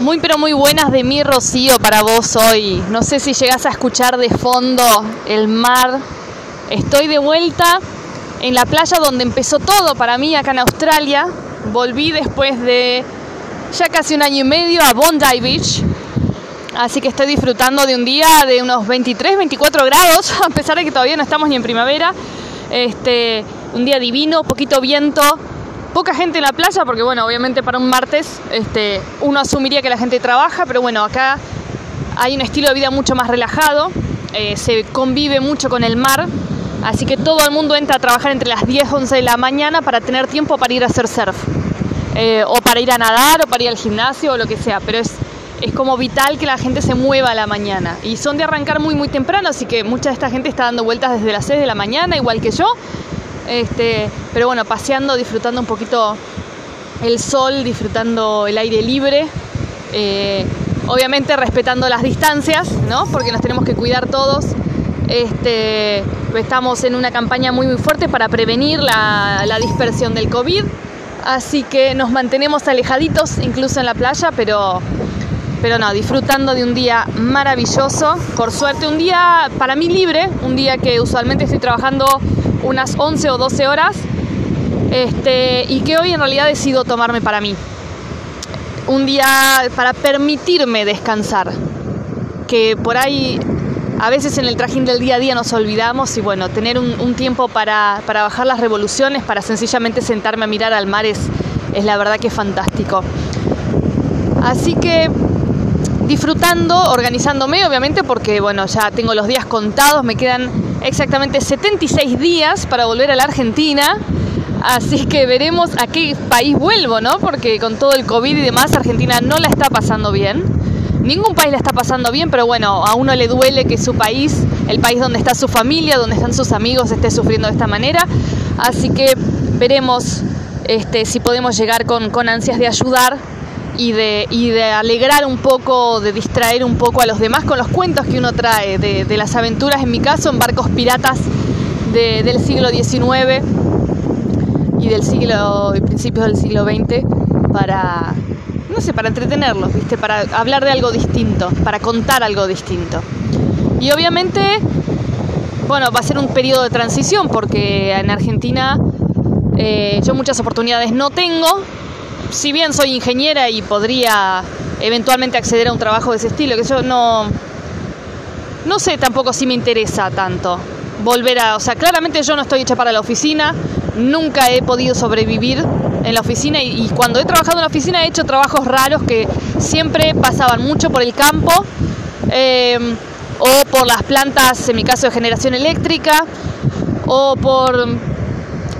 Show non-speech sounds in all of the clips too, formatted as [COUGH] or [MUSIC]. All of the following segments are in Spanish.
Muy pero muy buenas de mi Rocío para vos hoy. No sé si llegás a escuchar de fondo el mar. Estoy de vuelta en la playa donde empezó todo para mí acá en Australia. Volví después de ya casi un año y medio a Bondi Beach. Así que estoy disfrutando de un día de unos 23, 24 grados, [LAUGHS] a pesar de que todavía no estamos ni en primavera. Este, un día divino, poquito viento, poca gente en la playa, porque bueno, obviamente para un martes este, uno asumiría que la gente trabaja, pero bueno, acá hay un estilo de vida mucho más relajado, eh, se convive mucho con el mar, así que todo el mundo entra a trabajar entre las 10 11 de la mañana para tener tiempo para ir a hacer surf, eh, o para ir a nadar, o para ir al gimnasio, o lo que sea, pero es, como vital que la gente se mueva a la mañana, y son de arrancar muy muy temprano, así que mucha de esta gente está dando vueltas desde las 6 de la mañana, igual que yo, este, pero bueno, paseando, disfrutando un poquito el sol, disfrutando el aire libre. Eh, obviamente respetando las distancias, ¿no? Porque nos tenemos que cuidar todos. Este, estamos en una campaña muy muy fuerte para prevenir la, la, dispersión del COVID. Así que nos mantenemos alejaditos, incluso en la playa, pero, pero no, disfrutando de un día maravilloso. Por suerte, un día para mí libre, un día que usualmente estoy trabajando unas 11 o 12 horas este, y que hoy en realidad decido tomarme para mí. Un día para permitirme descansar, que por ahí a veces en el trajín del día a día nos olvidamos y bueno, tener un, tiempo para, para, bajar las revoluciones, para sencillamente sentarme a mirar al mar es, es la verdad que fantástico. Así que disfrutando, organizándome, obviamente, porque bueno, ya tengo los días contados, me quedan exactamente 76 días para volver a la Argentina. Así que veremos a qué país vuelvo, ¿no? Porque con todo el COVID y demás, Argentina no la está pasando bien. Ningún país la está pasando bien, pero bueno, a uno le duele que su país, el país donde está su familia, donde están sus amigos, esté sufriendo de esta manera. Así que veremos este, si podemos llegar con, con ansias de ayudar y de, alegrar un poco, de distraer un poco a los demás con los cuentos que uno trae de, las aventuras, en mi caso, en barcos piratas de, del siglo XIX y del siglo principios del siglo XX para no sé, para entretenerlos, ¿viste? Para hablar de algo distinto, para contar algo distinto. Y obviamente, bueno, va a ser un periodo de transición porque en Argentina eh, yo muchas oportunidades no tengo, si bien soy ingeniera y podría eventualmente acceder a un trabajo de ese estilo, que yo no, no sé tampoco si me interesa tanto volver a, o sea, claramente yo no estoy hecha para la oficina, nunca he podido sobrevivir en la oficina y, cuando he trabajado en la oficina he hecho trabajos raros que siempre pasaban mucho por el campo eh, o por las plantas, en mi caso de generación eléctrica, o por,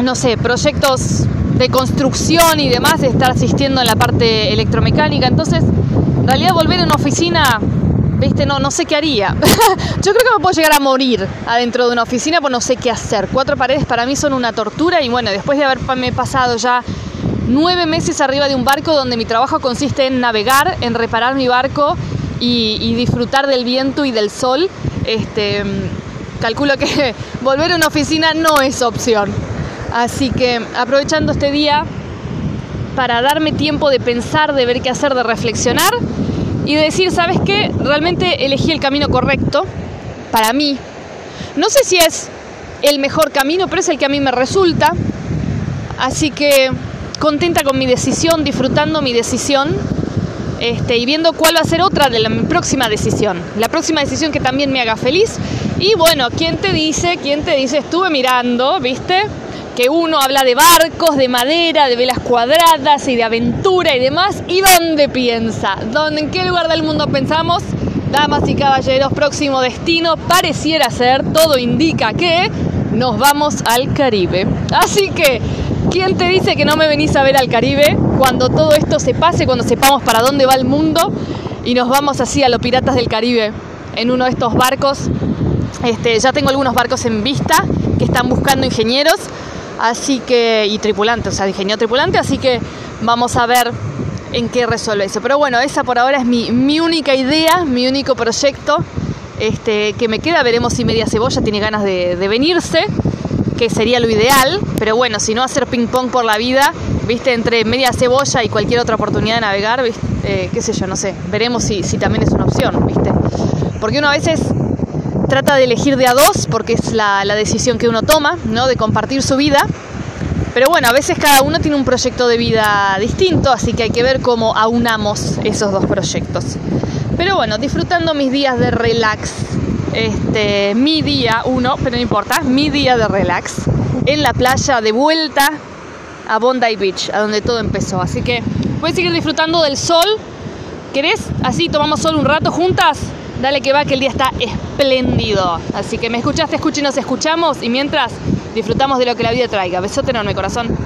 no sé, proyectos de construcción y demás, de estar asistiendo en la parte electromecánica. Entonces, en realidad volver a una oficina, viste, no, no sé qué haría. [LAUGHS] Yo creo que me puedo llegar a morir adentro de una oficina, pues no sé qué hacer. Cuatro paredes para mí son una tortura y bueno, después de haberme pasado ya nueve meses arriba de un barco donde mi trabajo consiste en navegar, en reparar mi barco y, y disfrutar del viento y del sol, este, calculo que [LAUGHS] volver a una oficina no es opción. Así que aprovechando este día para darme tiempo de pensar, de ver qué hacer, de reflexionar y de decir, ¿sabes qué? Realmente elegí el camino correcto para mí. No sé si es el mejor camino, pero es el que a mí me resulta. Así que contenta con mi decisión, disfrutando mi decisión este, y viendo cuál va a ser otra de la mi próxima decisión. La próxima decisión que también me haga feliz. Y bueno, ¿quién te dice? ¿Quién te dice? Estuve mirando, ¿viste? Que uno habla de barcos, de madera, de velas cuadradas y de aventura y demás. ¿Y dónde piensa? ¿Dónde, ¿En qué lugar del mundo pensamos? Damas y caballeros, próximo destino pareciera ser, todo indica que nos vamos al Caribe. Así que, ¿quién te dice que no me venís a ver al Caribe cuando todo esto se pase, cuando sepamos para dónde va el mundo y nos vamos así a los piratas del Caribe en uno de estos barcos? Este, ya tengo algunos barcos en vista que están buscando ingenieros Así que, y tripulante, o sea, ingeniero tripulante, así que vamos a ver en qué resuelve eso. Pero bueno, esa por ahora es mi, mi única idea, mi único proyecto este, que me queda. Veremos si Media Cebolla tiene ganas de, de venirse, que sería lo ideal. Pero bueno, si no hacer ping pong por la vida viste, entre media cebolla y cualquier otra oportunidad de navegar, eh, qué sé yo, no sé, veremos si, si también es una opción, viste. Porque uno a veces trata de elegir de a dos, porque es la, decisión que uno toma, ¿no? De compartir su vida. Pero bueno, a veces cada uno tiene un proyecto de vida distinto, así que hay que ver cómo aunamos esos dos proyectos. Pero bueno, disfrutando mis días de relax, este, mi día, uno, pero no importa, mi día de relax, en la playa de vuelta a Bondi Beach, a donde todo empezó. Así que voy a seguir disfrutando del sol. ¿Querés? Así tomamos sol un rato juntas. Dale que va, que el día está espléndido. Así que me escuchaste, escucha y nos escuchamos. Y mientras disfrutamos de lo que la vida traiga. Besote enorme, corazón.